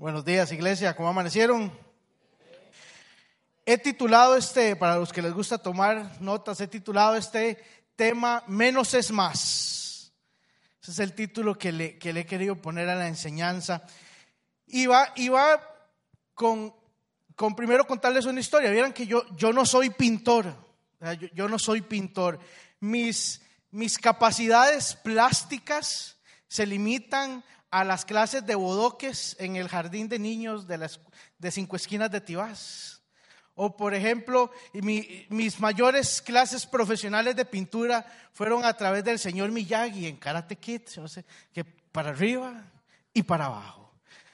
Buenos días, iglesia. ¿Cómo amanecieron? He titulado este, para los que les gusta tomar notas, he titulado este tema Menos es más. Ese es el título que le, que he querido poner a la enseñanza. Y va, y va con, con primero contarles una historia. Vieran que yo, yo no soy pintor. Yo, yo no soy pintor. Mis, mis capacidades plásticas se limitan a las clases de bodoques en el jardín de niños de, las, de Cinco Esquinas de Tibás. O, por ejemplo, mi, mis mayores clases profesionales de pintura fueron a través del señor Miyagi en Karate Kid, no sé, que para arriba y para abajo.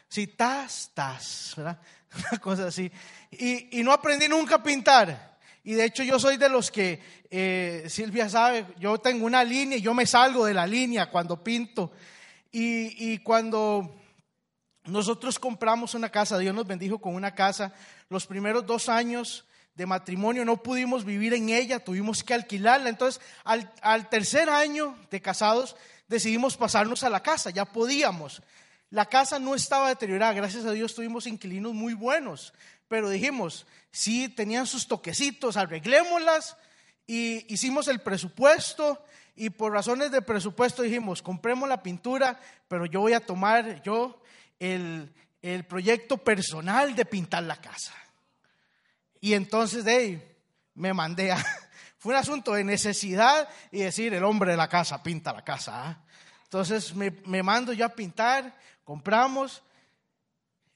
Sí, tas, tas, ¿verdad? Una cosa así. Y, y no aprendí nunca a pintar. Y de hecho yo soy de los que, eh, Silvia sabe, yo tengo una línea y yo me salgo de la línea cuando pinto. Y, cuando nosotros compramos una casa, Dios nos bendijo con una casa, los primeros dos años de matrimonio no pudimos vivir en ella, tuvimos que alquilarla. Entonces, al, al tercer año de casados, decidimos pasarnos a la casa, ya podíamos. La casa no estaba deteriorada, gracias a Dios tuvimos inquilinos muy buenos, pero dijimos, sí, tenían sus toquecitos, arreglémoslas y hicimos el presupuesto y por razones de presupuesto dijimos, compremos la pintura, pero yo voy a tomar yo el, el proyecto personal de pintar la casa. Y entonces de ahí me mandé a... Fue un asunto de necesidad y decir, el hombre de la casa pinta la casa. ¿eh? Entonces me, me mando yo a pintar, compramos.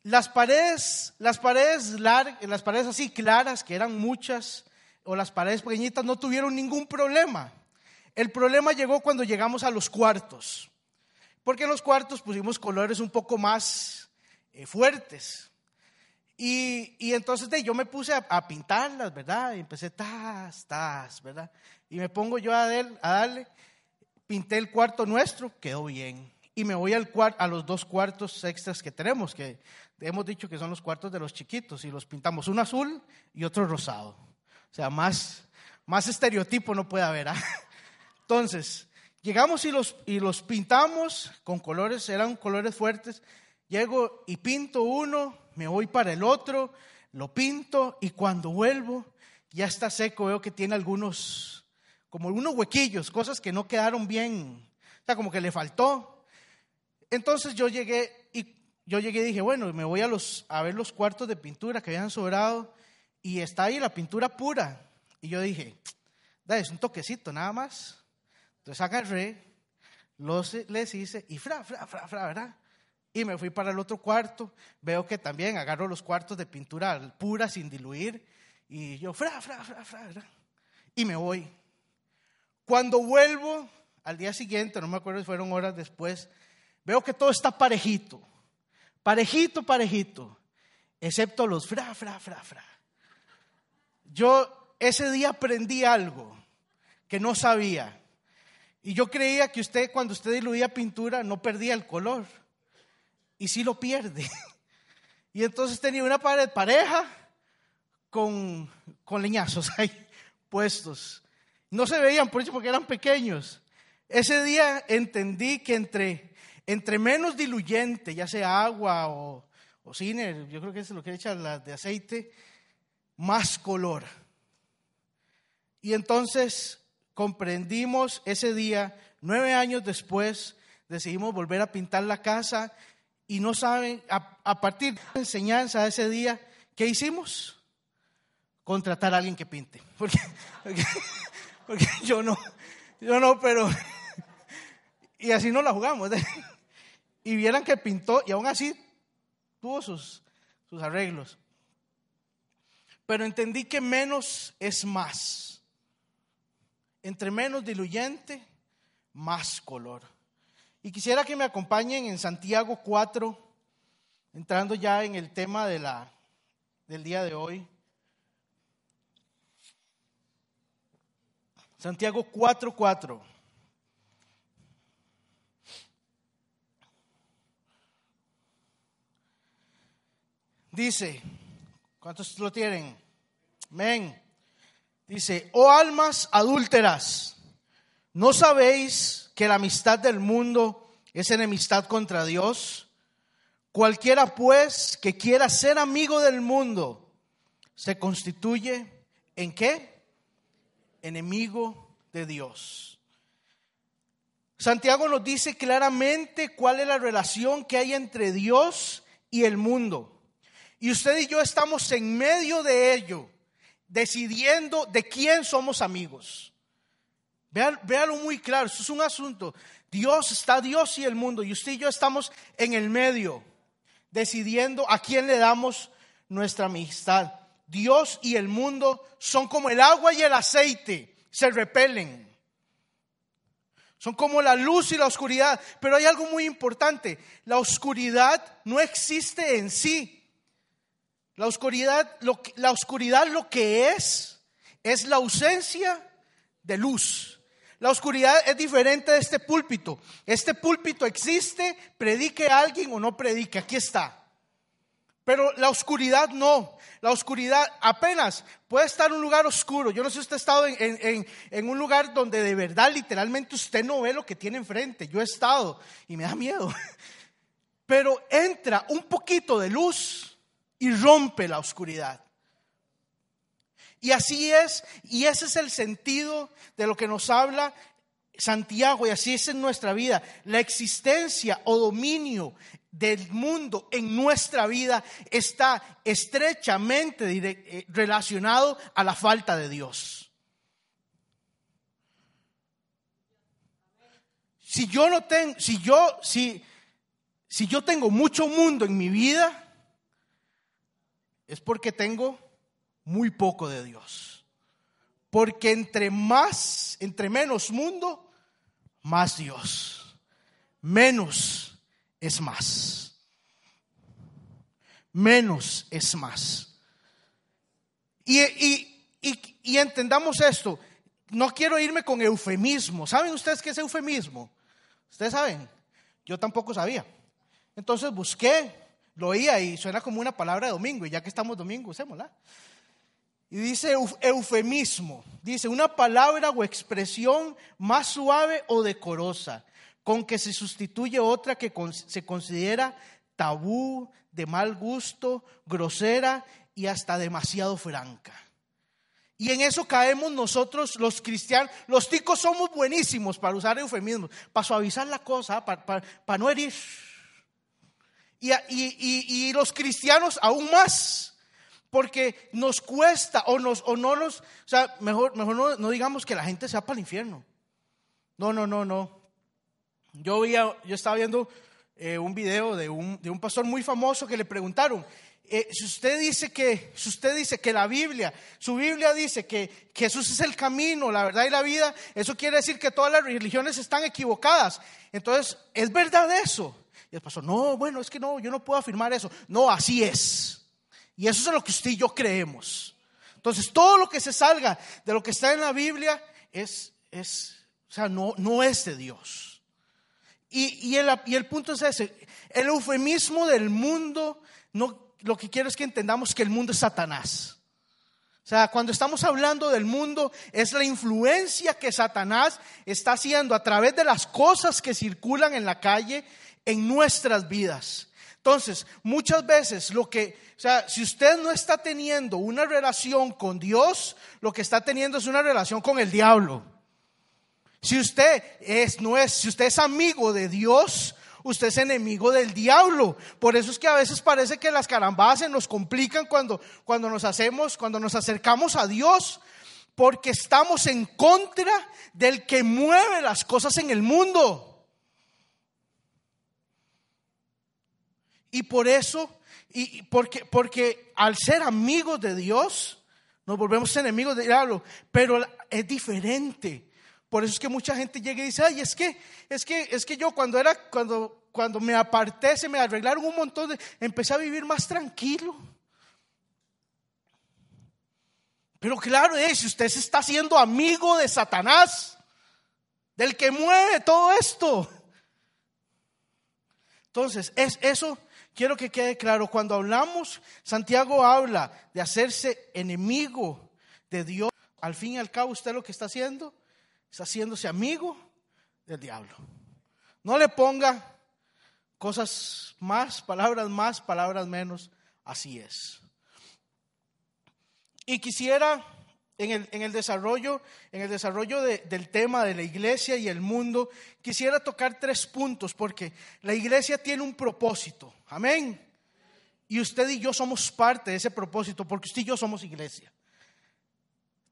Las paredes, las paredes las paredes así claras, que eran muchas, o las paredes pequeñitas, no tuvieron ningún problema. El problema llegó cuando llegamos a los cuartos, porque en los cuartos pusimos colores un poco más eh, fuertes. Y, entonces yo me puse a, pintarlas, ¿verdad? Y empecé, tas, tas, ¿verdad? Y me pongo yo a, darle, pinté el cuarto nuestro, quedó bien. Y me voy al a los dos cuartos extras que tenemos, que hemos dicho que son los cuartos de los chiquitos, y los pintamos, uno azul y otro rosado. O sea, más, más estereotipo no puede haber. ¿ah? Entonces, llegamos y los, y los pintamos con colores, eran colores fuertes. Llego y pinto uno, me voy para el otro, lo pinto y cuando vuelvo ya está seco, veo que tiene algunos, como algunos huequillos, cosas que no quedaron bien, o sea, como que le faltó. Entonces yo llegué y yo llegué y dije, bueno, me voy a, los, a ver los cuartos de pintura que habían sobrado y está ahí la pintura pura. Y yo dije, es un toquecito nada más. Entonces agarré, los, les hice y fra, fra, fra, fra, ¿verdad? Y me fui para el otro cuarto. Veo que también agarro los cuartos de pintura pura sin diluir. Y yo, fra, fra, fra, fra, ¿verdad? Y me voy. Cuando vuelvo al día siguiente, no me acuerdo si fueron horas después, veo que todo está parejito. Parejito, parejito. Excepto los fra, fra, fra, fra. Yo ese día aprendí algo que no sabía. Y yo creía que usted cuando usted diluía pintura no perdía el color. Y sí lo pierde. Y entonces tenía una pared pareja con, con leñazos ahí puestos. No se veían por eso porque eran pequeños. Ese día entendí que entre, entre menos diluyente, ya sea agua o, o cine, yo creo que es lo que echan las de aceite, más color. Y entonces comprendimos ese día, nueve años después, decidimos volver a pintar la casa y no saben, a, partir de la enseñanza de ese día, ¿qué hicimos? Contratar a alguien que pinte. Porque, porque, yo no, yo no, pero... Y así no la jugamos. Y vieran que pintó y aún así tuvo sus, sus arreglos. Pero entendí que menos es más. Entre menos diluyente, más color. Y quisiera que me acompañen en Santiago 4, entrando ya en el tema de la, del día de hoy. Santiago 4, 4. Dice, ¿cuántos lo tienen? Amén. Dice, oh almas adúlteras, ¿no sabéis que la amistad del mundo es enemistad contra Dios? Cualquiera pues que quiera ser amigo del mundo se constituye en qué? Enemigo de Dios. Santiago nos dice claramente cuál es la relación que hay entre Dios y el mundo. Y usted y yo estamos en medio de ello, decidiendo de quién somos amigos. Véalo muy claro, esto es un asunto. Dios está Dios y el mundo, y usted y yo estamos en el medio, decidiendo a quién le damos nuestra amistad. Dios y el mundo son como el agua y el aceite, se repelen. Son como la luz y la oscuridad. Pero hay algo muy importante. La oscuridad no existe en sí. La oscuridad lo, la oscuridad lo que es es la ausencia de luz. La oscuridad es diferente de este púlpito. Este púlpito existe, predique a alguien o no predique. Aquí está. Pero la oscuridad no. La oscuridad apenas puede estar en un lugar oscuro. Yo no sé si usted ha estado en, un lugar donde de verdad, literalmente, usted no ve lo que tiene enfrente. Yo he estado y me da miedo. Pero entra un poquito de luz y rompe la oscuridad. Y así es, y ese es el sentido de lo que nos habla Santiago, y así es en nuestra vida. La existencia o dominio del mundo en nuestra vida está estrechamente eh, relacionado a la falta de Dios. Si yo no tengo, si yo, si, si yo tengo mucho mundo en mi vida, es porque tengo muy poco de Dios. Porque entre más, entre menos mundo, más Dios. Menos es más. Menos es más. Y, y, entendamos esto. No quiero irme con eufemismo. ¿Saben ustedes qué es eufemismo? ¿Ustedes saben? Yo tampoco sabía. Entonces busqué, lo oía y suena como una palabra de domingo. Y ya que estamos domingo, usémosla. Y dice eufemismo. Dice una palabra o expresión más suave o decorosa con que se sustituye otra que se considera tabú, de mal gusto, grosera y hasta demasiado franca. Y en eso caemos nosotros los cristianos. Los ticos somos buenísimos para usar eufemismos, para suavizar la cosa, para, no herir. Y, y, los cristianos aún más, porque nos cuesta o, nos, o no nos, o sea, mejor, mejor no, no digamos que la gente sea para el infierno. No, no, no, no. Yo, yo estaba viendo eh, un video de un, de un, pastor muy famoso que le preguntaron, eh, si, usted dice que, si usted dice que la Biblia, su Biblia dice que Jesús es el camino, la verdad y la vida, eso quiere decir que todas las religiones están equivocadas. Entonces, ¿es verdad eso? Y el pastor, no, bueno, es que no, yo no puedo afirmar eso. No, así es. Y eso es lo que usted y yo creemos. Entonces, todo lo que se salga de lo que está en la Biblia es, es o sea, no, no es de Dios. Y, el, punto es ese, el eufemismo del mundo, no, lo que quiero es que entendamos que el mundo es Satanás. O sea, cuando estamos hablando del mundo, es la influencia que Satanás está haciendo a través de las cosas que circulan en la calle en nuestras vidas. Entonces, muchas veces lo que, o sea, si usted no está teniendo una relación con Dios, lo que está teniendo es una relación con el diablo. Si usted es, no es, si usted es amigo de Dios, usted es enemigo del diablo. Por eso es que a veces parece que las carambadas se nos complican cuando, cuando nos hacemos, cuando nos acercamos a Dios, porque estamos en contra del que mueve las cosas en el mundo. Y por eso, y porque, porque al ser amigos de Dios, nos volvemos enemigos del diablo, pero es diferente. Por eso es que mucha gente llega y dice, ay, es que, es que, es que yo cuando era, cuando, cuando me aparté, se me arreglaron un montón de, empecé a vivir más tranquilo. Pero claro, es, si usted se está haciendo amigo de Satanás, del que mueve todo esto. Entonces, es eso, quiero que quede claro, cuando hablamos, Santiago habla de hacerse enemigo de Dios, al fin y al cabo usted lo que está haciendo está haciéndose amigo del diablo. No le ponga cosas más, palabras más, palabras menos, así es. Y quisiera en el, en el desarrollo, en el desarrollo del tema de la iglesia y el mundo, quisiera tocar tres puntos, porque la iglesia tiene un propósito. Amén. Y usted y yo somos parte de ese propósito, porque usted y yo somos iglesia.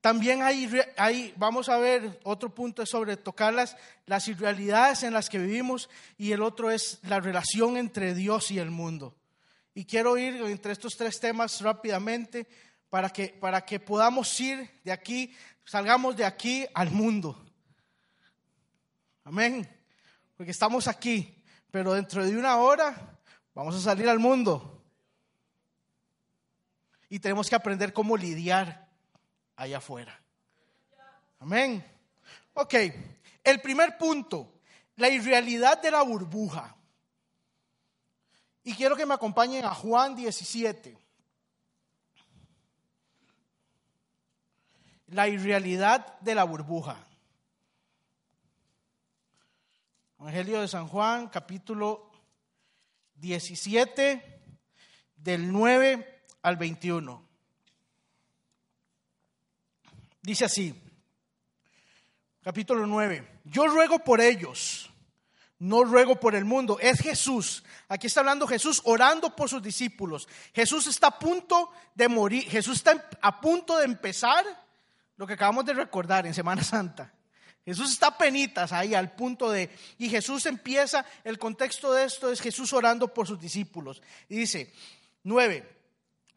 También hay, hay, vamos a ver, otro punto es sobre tocar las, las irrealidades en las que vivimos y el otro es la relación entre Dios y el mundo. Y quiero ir entre estos tres temas rápidamente para que, para que podamos ir de aquí, salgamos de aquí al mundo. Amén. Porque estamos aquí, pero dentro de una hora vamos a salir al mundo. Y tenemos que aprender cómo lidiar allá afuera. Amén. Ok, el primer punto, la irrealidad de la burbuja. Y quiero que me acompañen a Juan 17. La irrealidad de la burbuja. Evangelio de San Juan, capítulo 17, del 9 al 21. Dice así, capítulo 9, yo ruego por ellos, no ruego por el mundo, es Jesús. Aquí está hablando Jesús orando por sus discípulos. Jesús está a punto de morir, Jesús está a punto de empezar lo que acabamos de recordar en Semana Santa. Jesús está penitas ahí al punto de, y Jesús empieza, el contexto de esto es Jesús orando por sus discípulos. Y dice, nueve,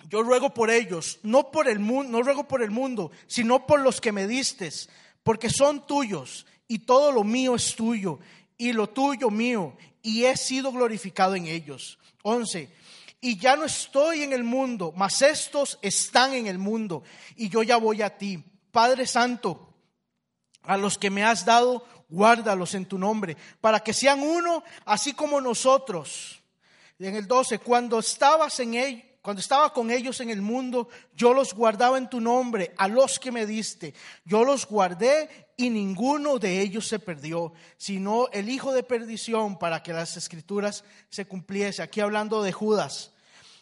yo ruego por ellos, no por el mundo, no ruego por el mundo, sino por los que me distes, porque son tuyos y todo lo mío es tuyo y lo tuyo mío y he sido glorificado en ellos. Once, y ya no estoy en el mundo, mas estos están en el mundo y yo ya voy a ti. Padre Santo, a los que me has dado, guárdalos en tu nombre, para que sean uno, así como nosotros. Y en el 12, cuando estabas en cuando estaba con ellos en el mundo, yo los guardaba en tu nombre, a los que me diste. Yo los guardé y ninguno de ellos se perdió, sino el hijo de perdición para que las escrituras se cumpliese. Aquí hablando de Judas.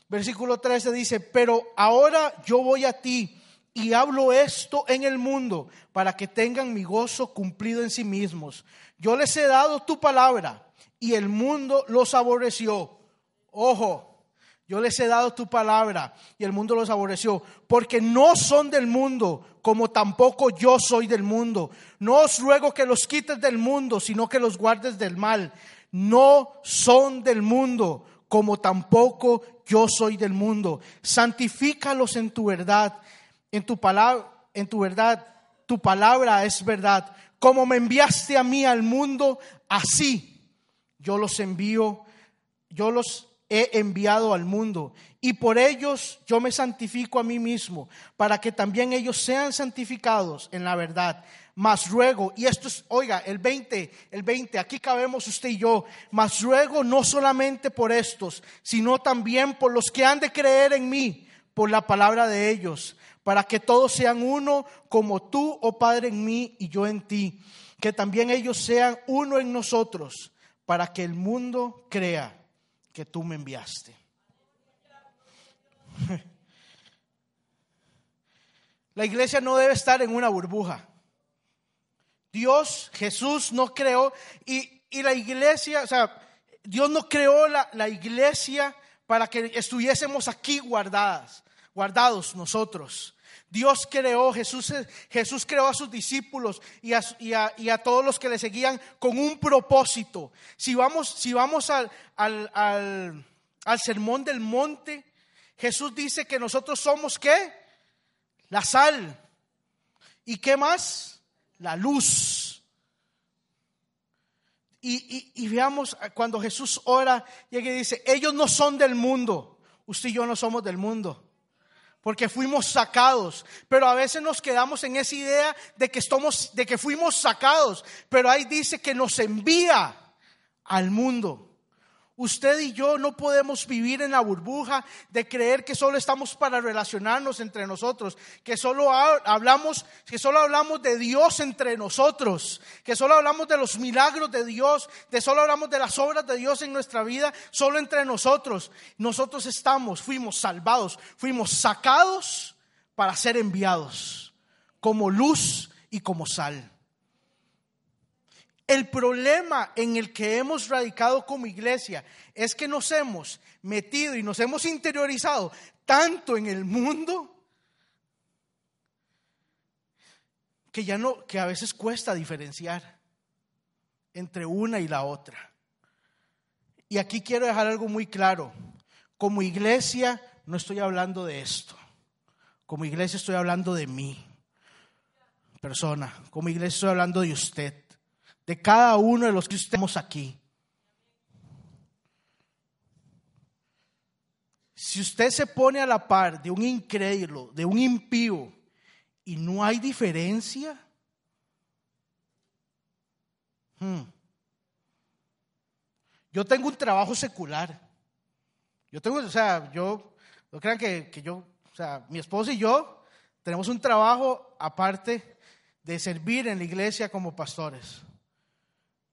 Versículo 13 dice, pero ahora yo voy a ti y hablo esto en el mundo para que tengan mi gozo cumplido en sí mismos. Yo les he dado tu palabra y el mundo los aborreció. Ojo, yo les he dado tu palabra y el mundo los aborreció, porque no son del mundo, como tampoco yo soy del mundo. No os ruego que los quites del mundo, sino que los guardes del mal. No son del mundo, como tampoco yo soy del mundo. Santifícalos en tu verdad, en tu palabra, en tu verdad. Tu palabra es verdad. Como me enviaste a mí al mundo, así yo los envío, yo los he enviado al mundo. Y por ellos yo me santifico a mí mismo, para que también ellos sean santificados en la verdad. Mas ruego, y esto es, oiga, el 20, el 20, aquí cabemos usted y yo, mas ruego no solamente por estos, sino también por los que han de creer en mí, por la palabra de ellos, para que todos sean uno como tú, oh Padre, en mí y yo en ti, que también ellos sean uno en nosotros, para que el mundo crea que tú me enviaste. La iglesia no debe estar en una burbuja. Dios, Jesús no creó, y, la iglesia, o sea, Dios no creó la, la, iglesia para que estuviésemos aquí guardadas, guardados nosotros. Dios creó, Jesús, Jesús creó a sus discípulos y a, y, a, todos los que le seguían con un propósito. Si vamos, si vamos al, al, al, sermón del monte, Jesús dice que nosotros somos qué? La sal. ¿Y qué más? La luz. Y, y, y, veamos cuando Jesús ora y dice, ellos no son del mundo, usted y yo no somos del mundo porque fuimos sacados. Pero a veces nos quedamos en esa idea de que, estamos, de que fuimos sacados, pero ahí dice que nos envía al mundo. Usted y yo no podemos vivir en la burbuja de creer que solo estamos para relacionarnos entre nosotros, que solo hablamos, que solo hablamos de Dios entre nosotros, que solo hablamos de los milagros de Dios, de solo hablamos de las obras de Dios en nuestra vida, solo entre nosotros. Nosotros estamos, fuimos salvados, fuimos sacados para ser enviados como luz y como sal. El problema en el que hemos radicado como iglesia es que nos hemos metido y nos hemos interiorizado tanto en el mundo que ya no que a veces cuesta diferenciar entre una y la otra. Y aquí quiero dejar algo muy claro. Como iglesia no estoy hablando de esto. Como iglesia estoy hablando de mí. Persona, como iglesia estoy hablando de usted de cada uno de los que estamos aquí. Si usted se pone a la par de un incrédulo, de un impío, y no hay diferencia, hmm. yo tengo un trabajo secular. Yo tengo, o sea, yo, no crean que, que yo, o sea, mi esposo y yo tenemos un trabajo aparte de servir en la iglesia como pastores.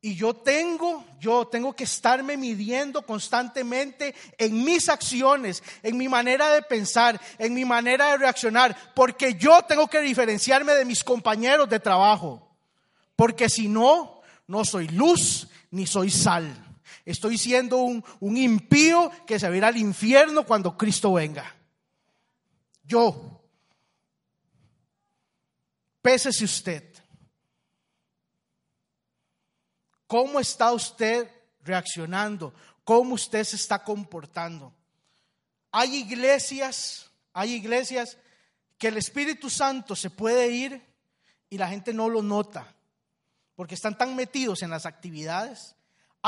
Y yo tengo, yo tengo que estarme midiendo constantemente en mis acciones, en mi manera de pensar, en mi manera de reaccionar, porque yo tengo que diferenciarme de mis compañeros de trabajo. Porque si no, no soy luz ni soy sal. Estoy siendo un, un impío que se va a ir al infierno cuando Cristo venga. Yo. Pésese usted. ¿Cómo está usted reaccionando? ¿Cómo usted se está comportando? Hay iglesias, hay iglesias que el Espíritu Santo se puede ir y la gente no lo nota, porque están tan metidos en las actividades.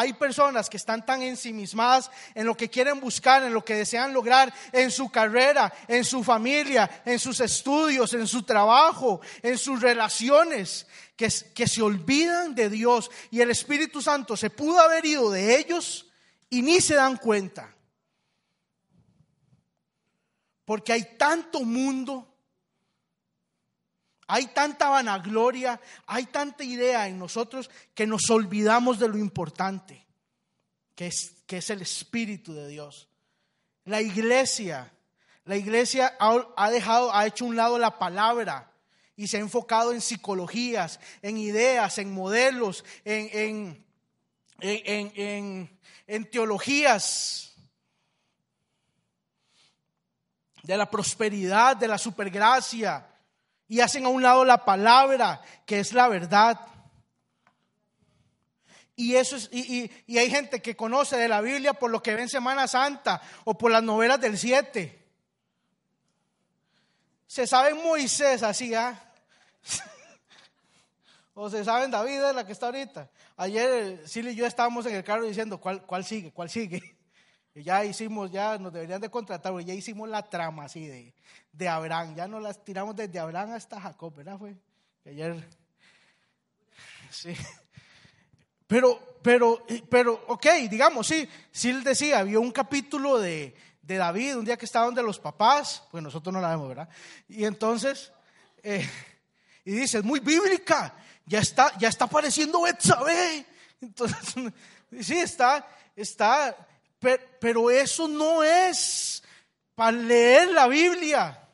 Hay personas que están tan ensimismadas en lo que quieren buscar, en lo que desean lograr, en su carrera, en su familia, en sus estudios, en su trabajo, en sus relaciones, que, que se olvidan de Dios y el Espíritu Santo se pudo haber ido de ellos y ni se dan cuenta. Porque hay tanto mundo, hay tanta vanagloria, hay tanta idea en nosotros que nos olvidamos de lo importante, que es, que es el Espíritu de Dios. La iglesia, la iglesia ha, dejado, ha hecho un lado la palabra y se ha enfocado en psicologías, en ideas, en modelos, en, en, teologías de la prosperidad, de la supergracia, y hacen a un lado la palabra, que es la verdad. Y, eso es, y, y, hay gente que conoce de la Biblia por lo que ve en Semana Santa o por las novelas del 7. Se sabe Moisés así, ¿ah? o se saben David la que está ahorita. Ayer Silly y yo estábamos en el carro diciendo, ¿cuál, cuál sigue? ¿Cuál sigue? Ya hicimos, ya nos deberían de contratar, ya hicimos la trama así de, de Abraham. Ya nos las tiramos desde Abraham hasta Jacob, ¿verdad? Fue ayer. Sí. Pero, pero, pero, ok, digamos, sí, sí él decía, había un capítulo de, de David, un día que estaba donde los papás, pues nosotros no la vemos, ¿verdad? Y entonces, eh, y dice, es muy bíblica, ya está, ya está apareciendo Betsabé. Entonces, sí, está, está, pero, eso no es para leer la Biblia.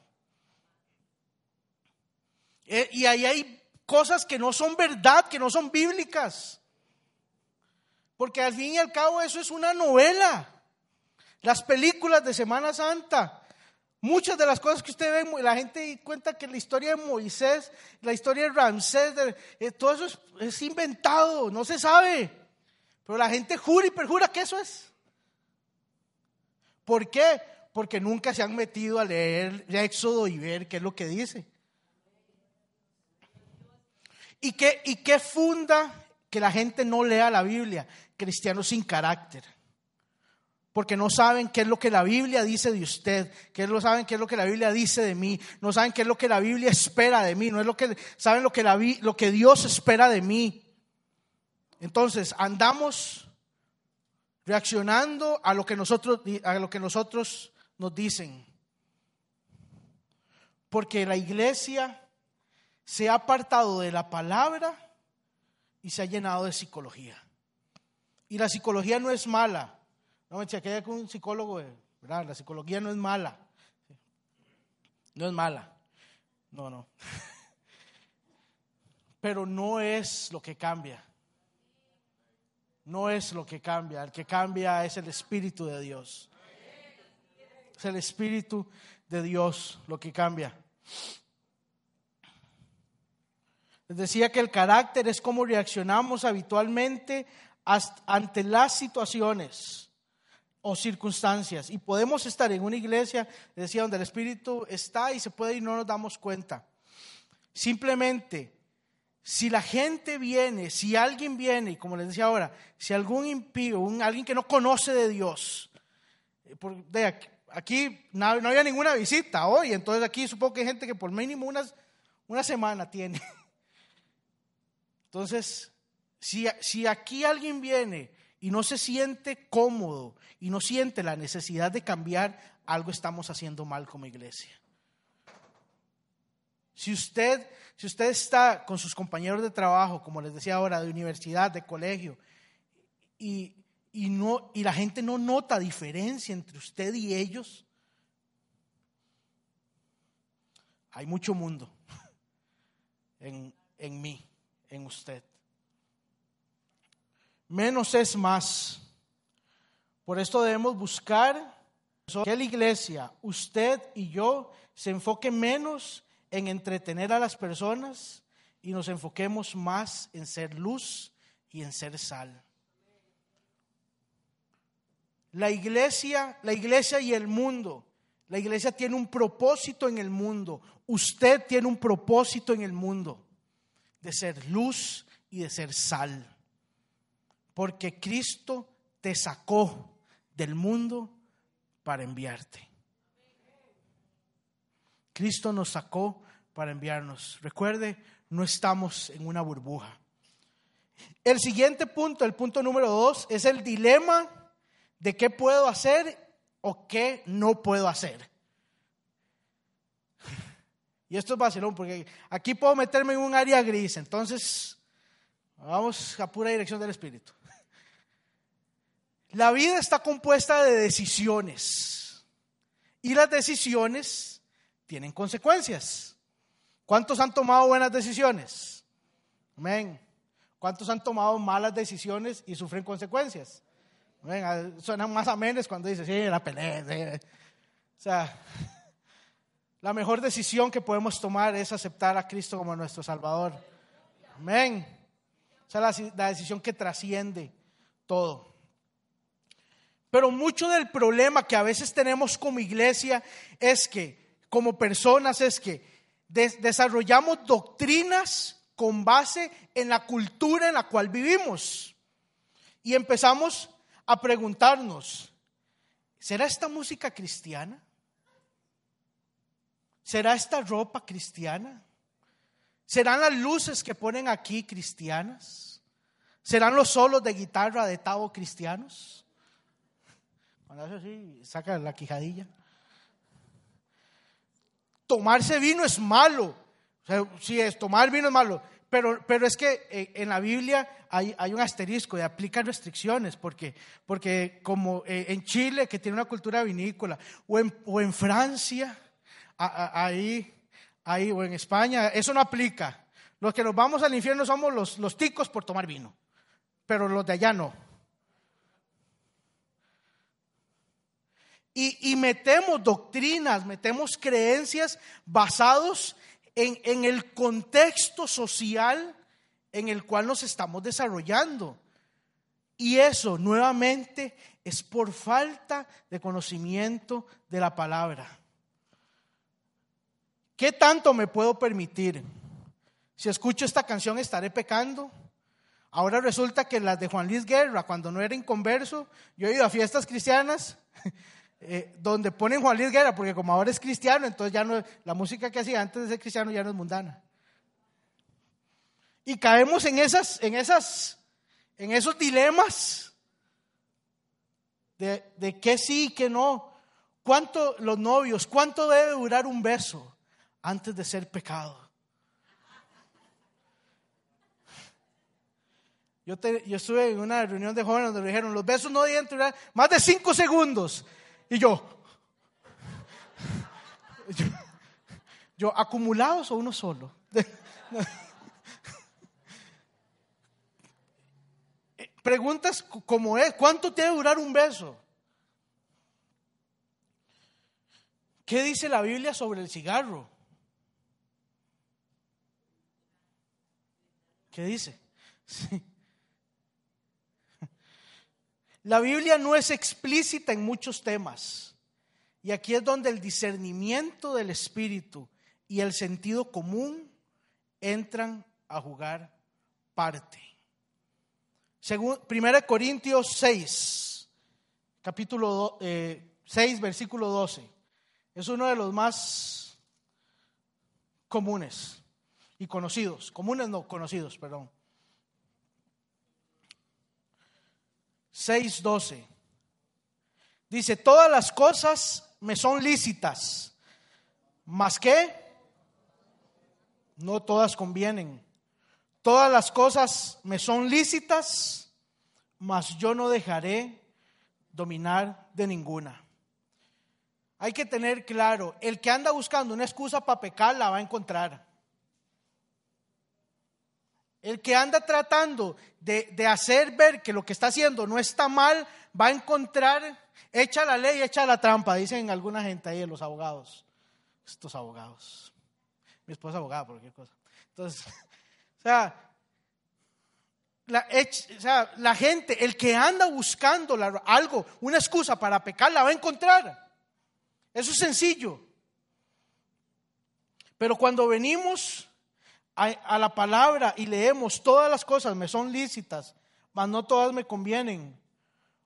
Eh, y ahí hay cosas que no son verdad, que no son bíblicas. Porque al fin y al cabo eso es una novela. Las películas de Semana Santa Muchas de las cosas que usted ve, la gente cuenta que la historia de Moisés, la historia de Ramsés, eh, todo eso es, inventado, no se sabe. Pero la gente jura y perjura que eso es. ¿Por qué? Porque nunca se han metido a leer Éxodo y ver qué es lo que dice. ¿Y qué, ¿Y funda que la gente no lea la Biblia? Cristianos sin carácter porque no saben qué es lo que la Biblia dice de usted, que no saben qué es lo que la Biblia dice de mí, no saben qué es lo que la Biblia espera de mí, no es lo que saben lo que, la, lo que Dios espera de mí. Entonces, andamos reaccionando a lo que nosotros, a lo que nosotros nos dicen. Porque la iglesia se ha apartado de la palabra y se ha llenado de psicología. Y la psicología no es mala. No me chequeé con un psicólogo, ¿verdad? La psicología no es mala. No es mala. No, no. Pero no es lo que cambia. No es lo que cambia. El que cambia es el Espíritu de Dios. Es el Espíritu de Dios lo que cambia. Les decía que el carácter es cómo reaccionamos habitualmente ante las situaciones o circunstancias. Y podemos estar en una iglesia, decía, donde el Espíritu está y se puede y no nos damos cuenta. Simplemente, si la gente viene, si alguien viene, y como les decía ahora, si algún impío, alguien que no conoce de Dios, eh, de aquí, no, había ninguna visita hoy, entonces aquí supongo que hay gente que por mínimo una semana tiene. Entonces, si, si aquí alguien viene y no se siente cómodo y no siente la necesidad de cambiar, algo estamos haciendo mal como iglesia. Si usted, si usted está con sus compañeros de trabajo, como les decía ahora, de universidad, de colegio, y, no, y la gente no nota diferencia entre usted y ellos, hay mucho mundo en, en mí, en usted menos es más. Por esto debemos buscar que la iglesia, usted y yo, se enfoque menos en entretener a las personas y nos enfoquemos más en ser luz y en ser sal. La iglesia, la iglesia y el mundo. La iglesia tiene un propósito en el mundo. Usted tiene un propósito en el mundo de ser luz y de ser sal porque Cristo te sacó del mundo para enviarte. Cristo nos sacó para enviarnos. Recuerde, no estamos en una burbuja. El siguiente punto, el punto número dos, es el dilema de qué puedo hacer o qué no puedo hacer. Y esto es vacilón, porque aquí puedo meterme en un área gris, entonces vamos a pura dirección del Espíritu. La vida está compuesta de decisiones y las decisiones tienen consecuencias. ¿Cuántos han tomado buenas decisiones? Amén. ¿Cuántos han tomado malas decisiones y sufren consecuencias? Amén. Suenan más amenes cuando dicen, sí, la pelea. O sea, la mejor decisión que podemos tomar es aceptar a Cristo como nuestro Salvador. Amén. Es la, la decisión que trasciende todo. Pero mucho del problema que a veces tenemos como iglesia es que, como personas, es que desarrollamos doctrinas con base en la cultura en la cual vivimos. Y empezamos a preguntarnos, ¿será esta música cristiana? ¿Será esta ropa cristiana? ¿Serán las luces que ponen aquí cristianas? ¿Serán los solos de guitarra de Tavo cristianos? Cuando hace así, saca la quijadilla. Tomarse vino es malo. O sea, sí es, tomar vino es malo. Pero, pero es que eh, en la Biblia hay, hay un asterisco y aplica restricciones, porque, porque como eh, en Chile, que tiene una cultura vinícola, o en, o en Francia, ahí, ahí, o en España, eso no aplica. Los que nos vamos al infierno somos los, los ticos por tomar vino, pero los de allá no. Y, metemos doctrinas, metemos creencias basados en, en el contexto social en el cual nos estamos desarrollando. Y eso nuevamente es por falta de conocimiento de la palabra. ¿Qué tanto me puedo permitir? Si escucho esta canción estaré pecando. Ahora resulta que las de Juan Luis Guerra, cuando no era inconverso, yo he ido a fiestas cristianas eh, donde ponen Juan Luis Guerra, porque como ahora es cristiano, entonces ya no, la música que hacía antes de ser cristiano ya no es mundana. Y caemos en esas, en esas, en esos dilemas de, de qué sí y qué no. ¿Cuánto los novios, cuánto debe durar un beso antes de ser pecado? Yo, yo estuve en una reunión de jóvenes donde me dijeron, los besos no deben durar más de cinco segundos. Y yo, yo, acumulados o uno solo. Preguntas como es, ¿cuánto debe durar un beso? ¿Qué dice la Biblia sobre el cigarro? ¿Qué dice? La Biblia no es explícita en muchos temas. Y aquí es donde el discernimiento del Espíritu y el sentido común entran a jugar parte. Según 1 Corintios 6, capítulo 6, eh, versículo 12. Es uno de los más comunes y conocidos. Comunes no, conocidos, perdón. 6.12. Dice, todas las cosas me son lícitas, más que no todas convienen. Todas las cosas me son lícitas, mas yo no dejaré dominar de ninguna. Hay que tener claro, el que anda buscando una excusa para pecar la va a encontrar. El que anda tratando de, de, hacer ver que lo que está haciendo no está mal, va a encontrar, echa la ley, echa la trampa, dicen alguna gente ahí, los abogados. Estos abogados. Mi esposa es abogada, por cualquier cosa. Entonces, o sea, la, o sea, la gente, el que anda buscando algo, una excusa para pecar, la va a encontrar. Eso es sencillo. Pero cuando venimos a, la palabra y leemos todas las cosas me son lícitas, mas no todas me convienen,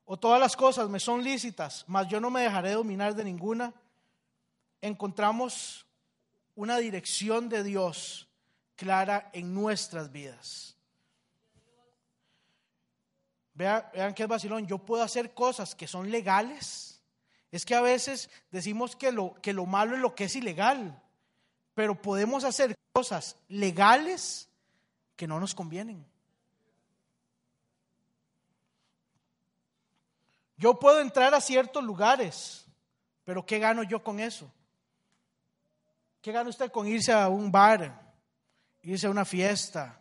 o todas las cosas me son lícitas, mas yo no me dejaré dominar de ninguna, encontramos una dirección de Dios clara en nuestras vidas. Vean, vean que es vacilón, yo puedo hacer cosas que son legales. Es que a veces decimos que lo, que lo malo es lo que es ilegal, pero podemos hacer cosas legales que no nos convienen. Yo puedo entrar a ciertos lugares, pero ¿qué gano yo con eso? ¿Qué gana usted con irse a un bar, irse a una fiesta,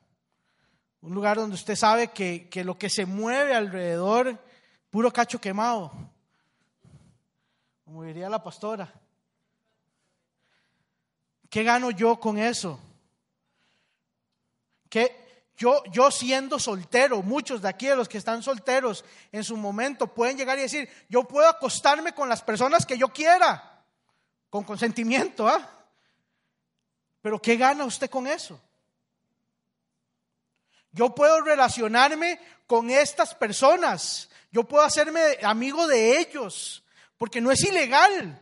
un lugar donde usted sabe que, que lo que se mueve alrededor, puro cacho quemado? como diría la pastora. ¿Qué gano yo con eso? Que yo, yo siendo soltero, muchos de aquí de los que están solteros en su momento pueden llegar y decir, yo puedo acostarme con las personas que yo quiera, con consentimiento, ¿ah? Pero ¿qué gana usted con eso? Yo puedo relacionarme con estas personas, yo puedo hacerme amigo de ellos, porque no es ilegal.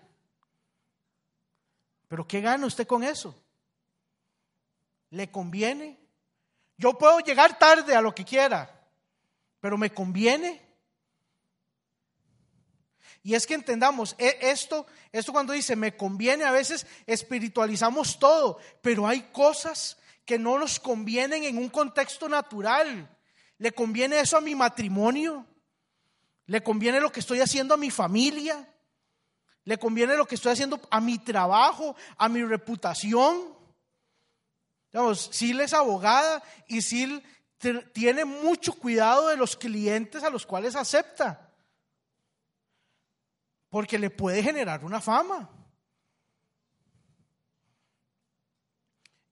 Pero ¿qué gana usted con eso? ¿Le conviene? Yo puedo llegar tarde a lo que quiera, pero ¿me conviene? Y es que entendamos, e, esto, esto cuando dice me conviene, a veces espiritualizamos todo, pero hay cosas que no nos convienen en un contexto natural. ¿Le conviene eso a mi matrimonio? ¿Le conviene lo que estoy haciendo a mi familia? ¿Le conviene lo que estoy haciendo a mi trabajo, a mi reputación? Digamos, Sil es abogada y Sil tiene mucho cuidado de los clientes a los cuales acepta. Porque le puede generar una fama.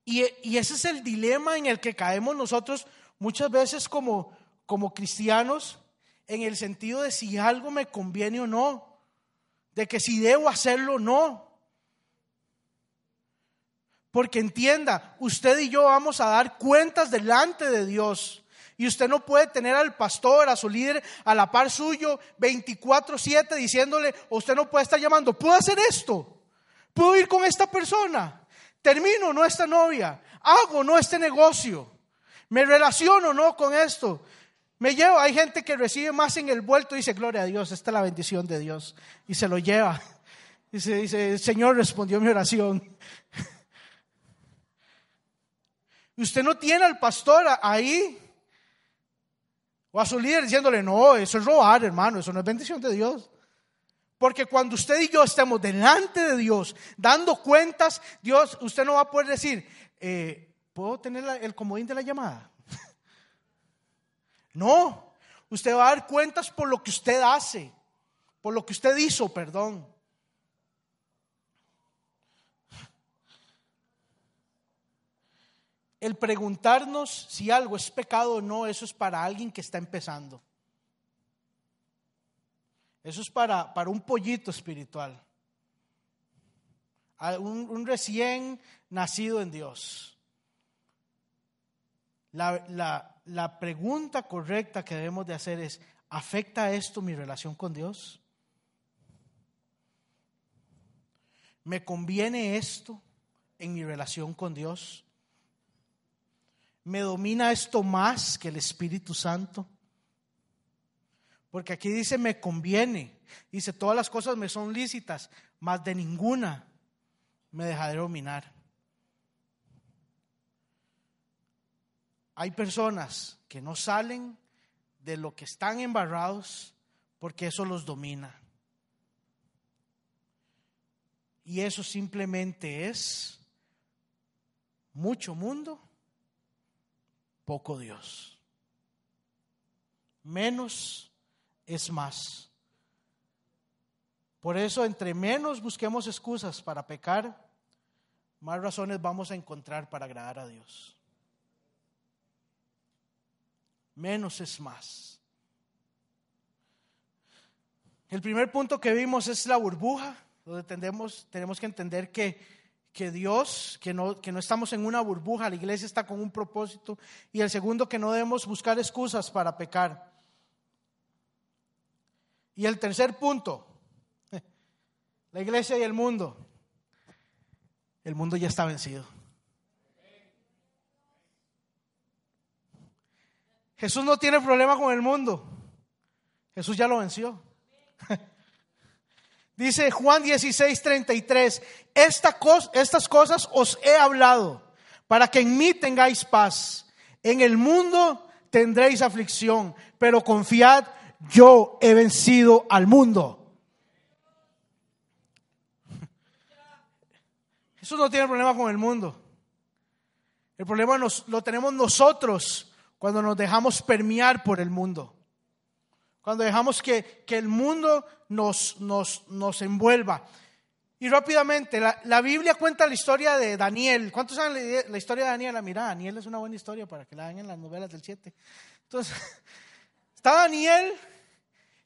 Y, y, ese es el dilema en el que caemos nosotros muchas veces como, como cristianos, en el sentido de si algo me conviene o no, de que si debo hacerlo no. Porque entienda, usted y yo vamos a dar cuentas delante de Dios. Y usted no puede tener al pastor, a su líder, a la par suyo, 24/7 diciéndole, usted no puede estar llamando, ¿puedo hacer esto? ¿Puedo ir con esta persona? ¿Termino no esta novia? ¿Hago no este negocio? ¿Me relaciono no con esto? Me llevo, hay gente que recibe más en el vuelto y dice, gloria a Dios, esta es la bendición de Dios. Y se lo lleva. Y se dice, el Señor respondió mi oración. Usted no tiene al pastor ahí o a su líder diciéndole, no, eso es robar, hermano, eso no es bendición de Dios. Porque cuando usted y yo estemos delante de Dios, dando cuentas, Dios, usted no va a poder decir, eh, ¿puedo tener el comodín de la llamada? No, usted va a dar cuentas por lo que usted hace, por lo que usted hizo, perdón. El preguntarnos si algo es pecado o no, eso es para alguien que está empezando. Eso es para, para un pollito espiritual. Un, recién nacido en Dios. La, la, la pregunta correcta que debemos de hacer es, ¿afecta esto mi relación con Dios? ¿Me conviene esto en mi relación con Dios? ¿Me domina esto más que el Espíritu Santo? Porque aquí dice, me conviene. Dice, todas las cosas me son lícitas, mas de ninguna me dejaré dominar. Hay personas que no salen de lo que están embarrados porque eso los domina. Y eso simplemente es mucho mundo, poco Dios. Menos es más. Por eso, entre menos busquemos excusas para pecar, más razones vamos a encontrar para agradar a Dios. Menos es más. El primer punto que vimos es la burbuja, donde tenemos, tenemos que entender que, que Dios, que no, que no estamos en una burbuja, la iglesia está con un propósito. Y el segundo, que no debemos buscar excusas para pecar. Y el tercer punto, la iglesia y el mundo. El mundo ya está vencido. Jesús no tiene problema con el mundo. Jesús ya lo venció. Dice Juan 16, 33, Esta estas cosas os he hablado para que en mí tengáis paz. En el mundo tendréis aflicción, pero confiad, yo he vencido al mundo. Eso no tiene problema con el mundo. El problema nos, lo tenemos nosotros cuando nos dejamos permear por el mundo. Cuando dejamos que, el mundo nos, nos, nos, envuelva. Y rápidamente, la, la, Biblia cuenta la historia de Daniel. ¿Cuántos saben la, historia de Daniel? Mira, Daniel es una buena historia para que la hagan en las novelas del 7. Entonces, está Daniel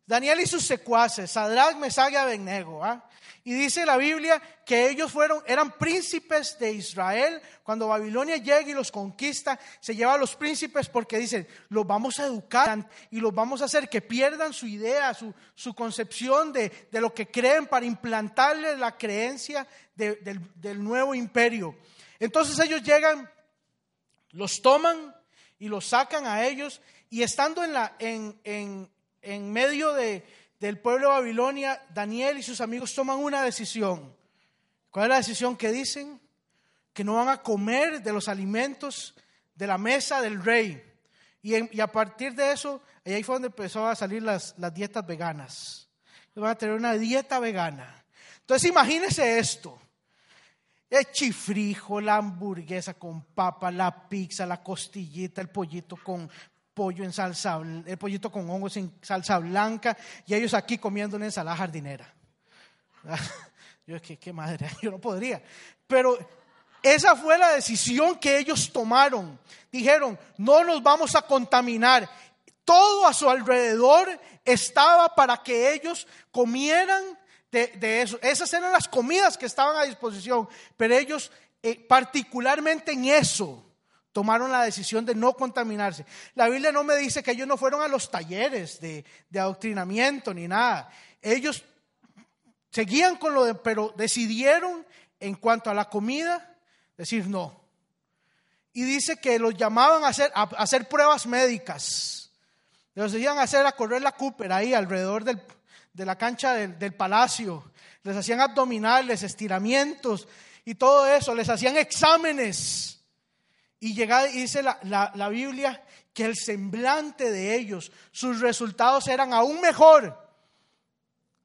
Daniel y sus secuaces, Sadrach, Mesach y Abednego. ¿ah? Y dice la Biblia que ellos fueron, eran príncipes de Israel. Cuando Babilonia llega y los conquista, se lleva a los príncipes porque dicen, los vamos a educar y los vamos a hacer que pierdan su idea, su, su concepción de, de, lo que creen para implantarles la creencia del, del, nuevo imperio. Entonces ellos llegan, los toman y los sacan a ellos y estando en, la, en, en en medio de, del pueblo de Babilonia, Daniel y sus amigos toman una decisión. ¿Cuál es la decisión que dicen? Que no van a comer de los alimentos de la mesa del rey. Y, a partir de eso, ahí fue donde empezó a salir las, las dietas veganas. Van a tener una dieta vegana. Entonces imagínense esto. El chifrijo, la hamburguesa con papa, la pizza, la costillita, el pollito con pollo en salsa, el pollito con hongos en salsa blanca y ellos aquí comiendo una ensalada jardinera. Yo, ¿qué, qué madre, yo no podría. Pero esa fue la decisión que ellos tomaron. Dijeron, no nos vamos a contaminar. Todo a su alrededor estaba para que ellos comieran de, eso. Esas eran las comidas que estaban a disposición, pero ellos eh, particularmente en eso tomaron la decisión de no contaminarse. La Biblia no me dice que ellos no fueron a los talleres de, adoctrinamiento ni nada. Ellos seguían con lo de, pero decidieron en cuanto a la comida, decir no. Y dice que los llamaban a hacer, a hacer pruebas médicas. Les hacían hacer a correr la Cooper ahí alrededor de la cancha del, palacio. Les hacían abdominales, estiramientos y todo eso. Les hacían exámenes. Y llegaba, y dice la, la Biblia que el semblante de ellos, sus resultados eran aún mejor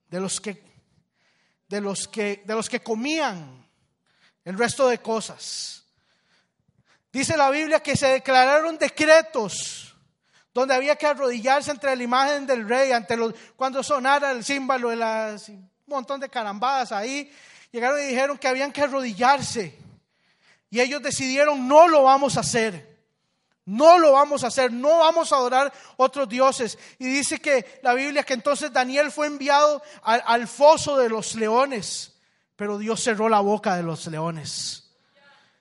de los que, de los que, de los que comían el resto de cosas. Dice la Biblia que se declararon decretos donde había que arrodillarse entre la imagen del rey, ante los, cuando sonara el símbolo, de las, un montón de carambadas ahí, llegaron y dijeron que habían que arrodillarse. Y ellos decidieron, no lo vamos a hacer. No lo vamos a hacer, no vamos a adorar otros dioses. Y dice que la Biblia que entonces Daniel fue enviado al, foso de los leones, pero Dios cerró la boca de los leones.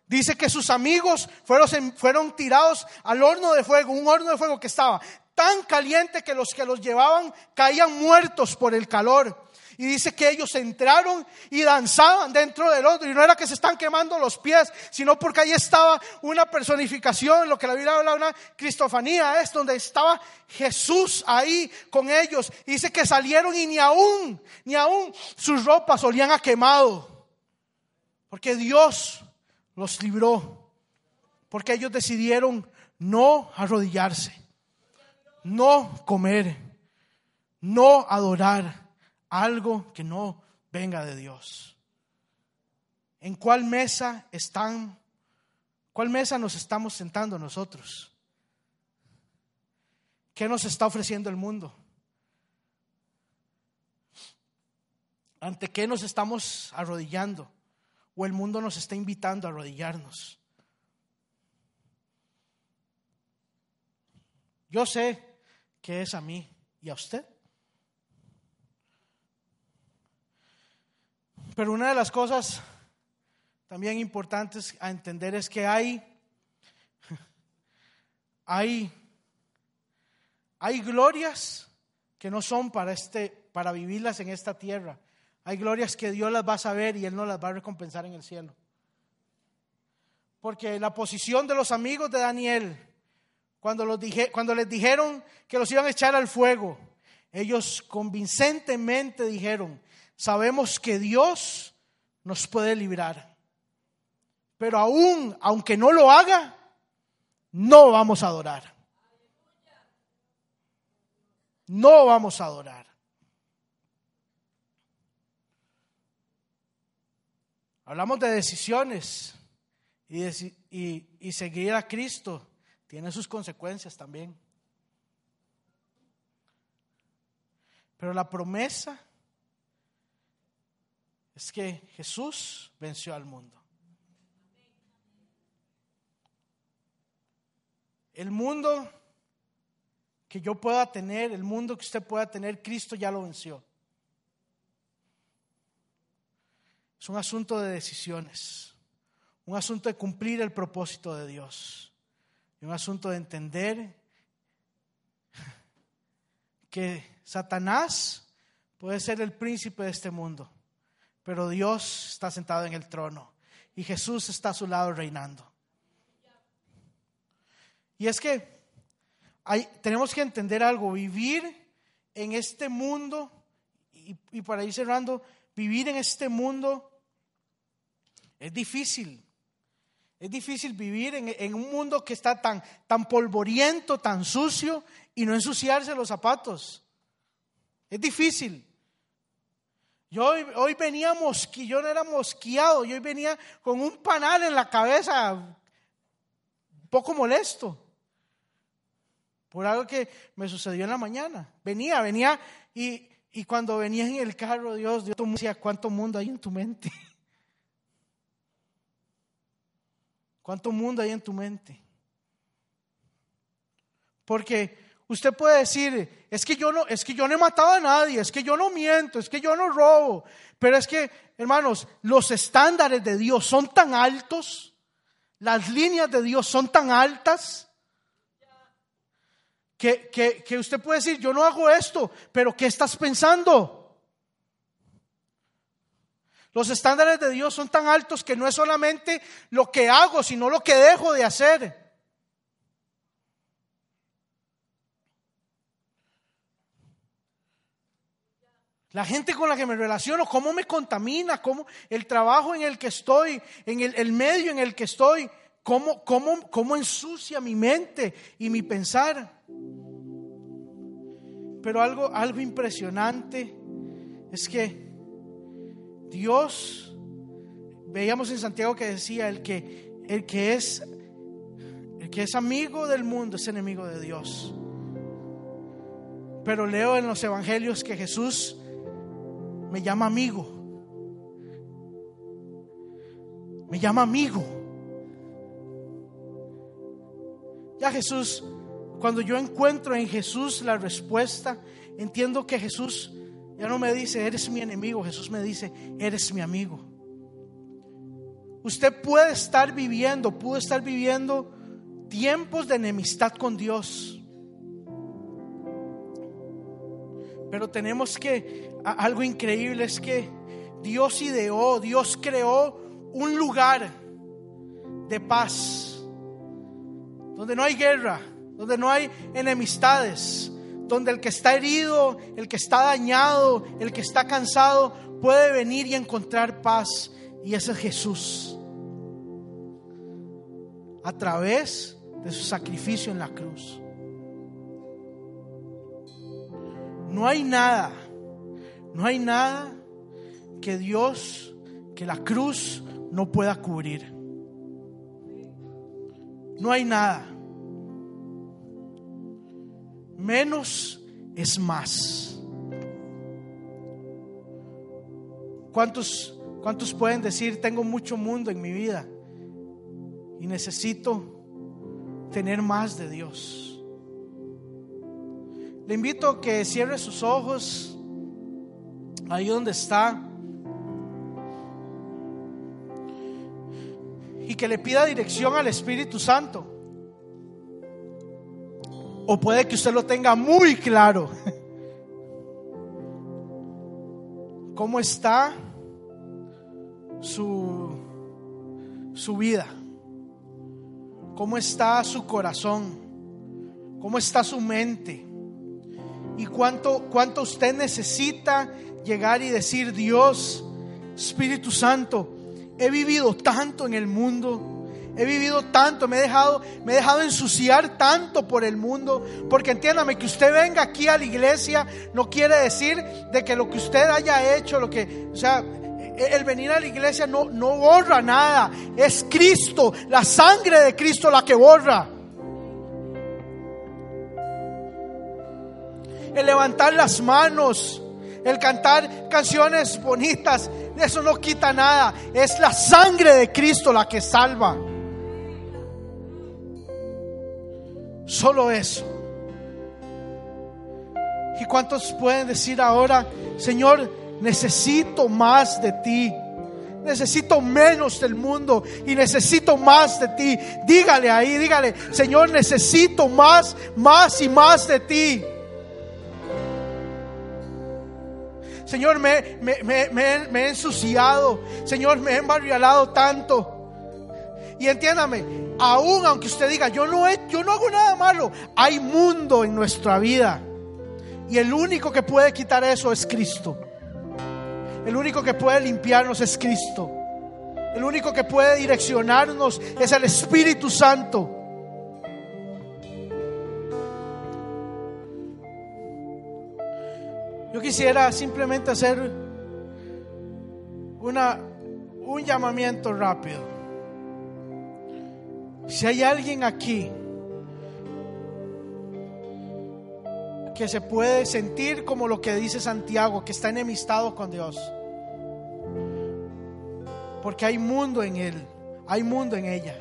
Dice que sus amigos fueron, fueron tirados al horno de fuego, un horno de fuego que estaba tan caliente que los que los llevaban caían muertos por el calor. Y dice que ellos entraron y danzaban dentro del otro. Y no era que se están quemando los pies, sino porque ahí estaba una personificación, lo que la Biblia habla, una cristofanía, es donde estaba Jesús ahí con ellos. Y dice que salieron y ni aún, ni aún sus ropas olían a quemado. Porque Dios los libró. Porque ellos decidieron no arrodillarse, no comer, no adorar algo que no venga de Dios. ¿En cuál mesa están? ¿Cuál mesa nos estamos sentando nosotros? ¿Qué nos está ofreciendo el mundo? ¿Ante qué nos estamos arrodillando? ¿O el mundo nos está invitando a arrodillarnos? Yo sé que es a mí y a usted. Pero una de las cosas también importantes a entender es que hay, hay, hay glorias que no son para, este, para vivirlas en esta tierra. Hay glorias que Dios las va a saber y Él no las va a recompensar en el cielo. Porque la posición de los amigos de Daniel, cuando, los dije, cuando les dijeron que los iban a echar al fuego, ellos convincentemente dijeron, sabemos que Dios nos puede librar. Pero aún, aunque no lo haga, no vamos a adorar. No vamos a adorar. Hablamos de decisiones y, y seguir a Cristo tiene sus consecuencias también. Pero la promesa es que Jesús venció al mundo. El mundo que yo pueda tener, el mundo que usted pueda tener, Cristo ya lo venció. Es un asunto de decisiones, un asunto de cumplir el propósito de Dios, y un asunto de entender que Satanás puede ser el príncipe de este mundo pero Dios está sentado en el trono y Jesús está a su lado reinando. Y es que hay, tenemos que entender algo, vivir en este mundo, y, para ir cerrando, vivir en este mundo es difícil. Es difícil vivir en, en, un mundo que está tan, tan polvoriento, tan sucio, y no ensuciarse los zapatos. Es difícil. Yo hoy, venía mosquillado, yo no era mosqueado, yo hoy venía con un panal en la cabeza, un poco molesto, por algo que me sucedió en la mañana. Venía, venía, y, y cuando venía en el carro, Dios, Dios decía, ¿cuánto mundo hay en tu mente? ¿Cuánto mundo hay en tu mente? Porque Usted puede decir, es que yo no, es que yo no he matado a nadie, es que yo no miento, es que yo no robo. Pero es que, hermanos, los estándares de Dios son tan altos, las líneas de Dios son tan altas, que, que, que usted puede decir, yo no hago esto, pero ¿qué estás pensando? Los estándares de Dios son tan altos que no es solamente lo que hago, sino lo que dejo de hacer. La gente con la que me relaciono, cómo me contamina, cómo el trabajo en el que estoy, en el, el medio en el que estoy, cómo, cómo, cómo ensucia mi mente y mi pensar. Pero algo, algo impresionante es que Dios, veíamos en Santiago que decía, el que, el que es el que es amigo del mundo es enemigo de Dios. Pero leo en los evangelios que Jesús me llama amigo. Me llama amigo. Ya Jesús, cuando yo encuentro en Jesús la respuesta, entiendo que Jesús ya no me dice, eres mi enemigo, Jesús me dice, eres mi amigo. Usted puede estar viviendo, puede estar viviendo tiempos de enemistad con Dios. Pero tenemos que, algo increíble es que Dios ideó, Dios creó un lugar de paz, donde no hay guerra, donde no hay enemistades, donde el que está herido, el que está dañado, el que está cansado, puede venir y encontrar paz. Y ese es Jesús. A través de su sacrificio en la cruz. No hay nada, no hay nada que Dios, que la cruz no pueda cubrir. No hay nada. Menos es más. ¿Cuántos, ¿Cuántos pueden decir, tengo mucho mundo en mi vida y necesito tener más de Dios? Le invito a que cierre sus ojos ahí donde está y que le pida dirección al Espíritu Santo. O puede que usted lo tenga muy claro. ¿Cómo está su, su vida? ¿Cómo está su corazón? ¿Cómo está su mente? Y cuánto, cuánto usted necesita llegar y decir, Dios, Espíritu Santo, he vivido tanto en el mundo. He vivido tanto, me he dejado, me he dejado ensuciar tanto por el mundo, porque entiéndame que usted venga aquí a la iglesia no quiere decir de que lo que usted haya hecho, lo que, o sea, el venir a la iglesia no, no borra nada, es Cristo, la sangre de Cristo la que borra. El levantar las manos, el cantar canciones bonitas, eso no quita nada. Es la sangre de Cristo la que salva. Solo eso. ¿Y cuántos pueden decir ahora, Señor, necesito más de ti? Necesito menos del mundo y necesito más de ti. Dígale ahí, dígale, Señor, necesito más, más y más de ti. Señor, me, he ensuciado. Señor, me he embarrialado tanto. Y entiéndame, aún aunque usted diga, yo no, he, yo no hago nada malo, hay mundo en nuestra vida. Y el único que puede quitar eso es Cristo. El único que puede limpiarnos es Cristo. El único que puede direccionarnos es el Espíritu Santo. Yo quisiera simplemente hacer una, un llamamiento rápido. Si hay alguien aquí que se puede sentir como lo que dice Santiago, que está enemistado con Dios, porque hay mundo en él, hay mundo en ella.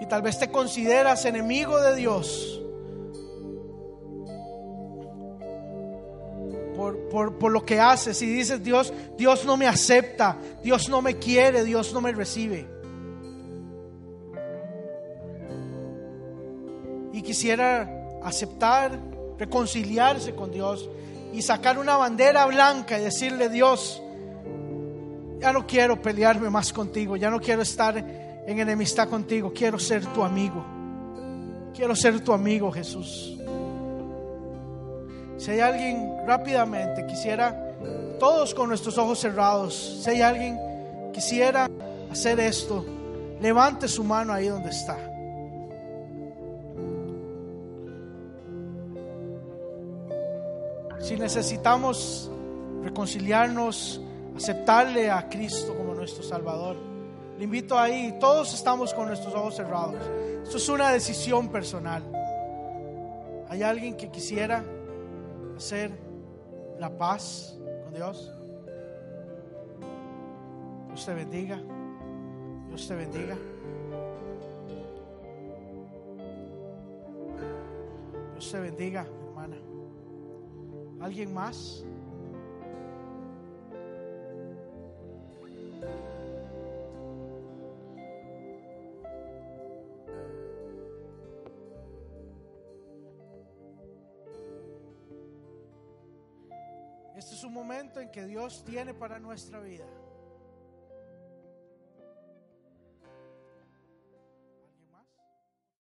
Y tal vez te consideras enemigo de Dios por, lo que haces y dices, Dios, Dios no me acepta, Dios no me quiere, Dios no me recibe. Y quisiera aceptar, reconciliarse con Dios y sacar una bandera blanca y decirle, Dios, ya no quiero pelearme más contigo, ya no quiero estar en enemistad contigo, quiero ser tu amigo. Quiero ser tu amigo, Jesús. Si hay alguien rápidamente quisiera, todos con nuestros ojos cerrados, si hay alguien quisiera hacer esto, levante su mano ahí donde está. Si necesitamos reconciliarnos, aceptarle a Cristo como nuestro Salvador, le invito ahí, todos estamos con nuestros ojos cerrados. Esto es una decisión personal. ¿Hay alguien que quisiera hacer la paz con Dios? Dios te bendiga. Dios te bendiga. Dios te bendiga, hermana. ¿Alguien más? Este es un momento en que Dios tiene para nuestra vida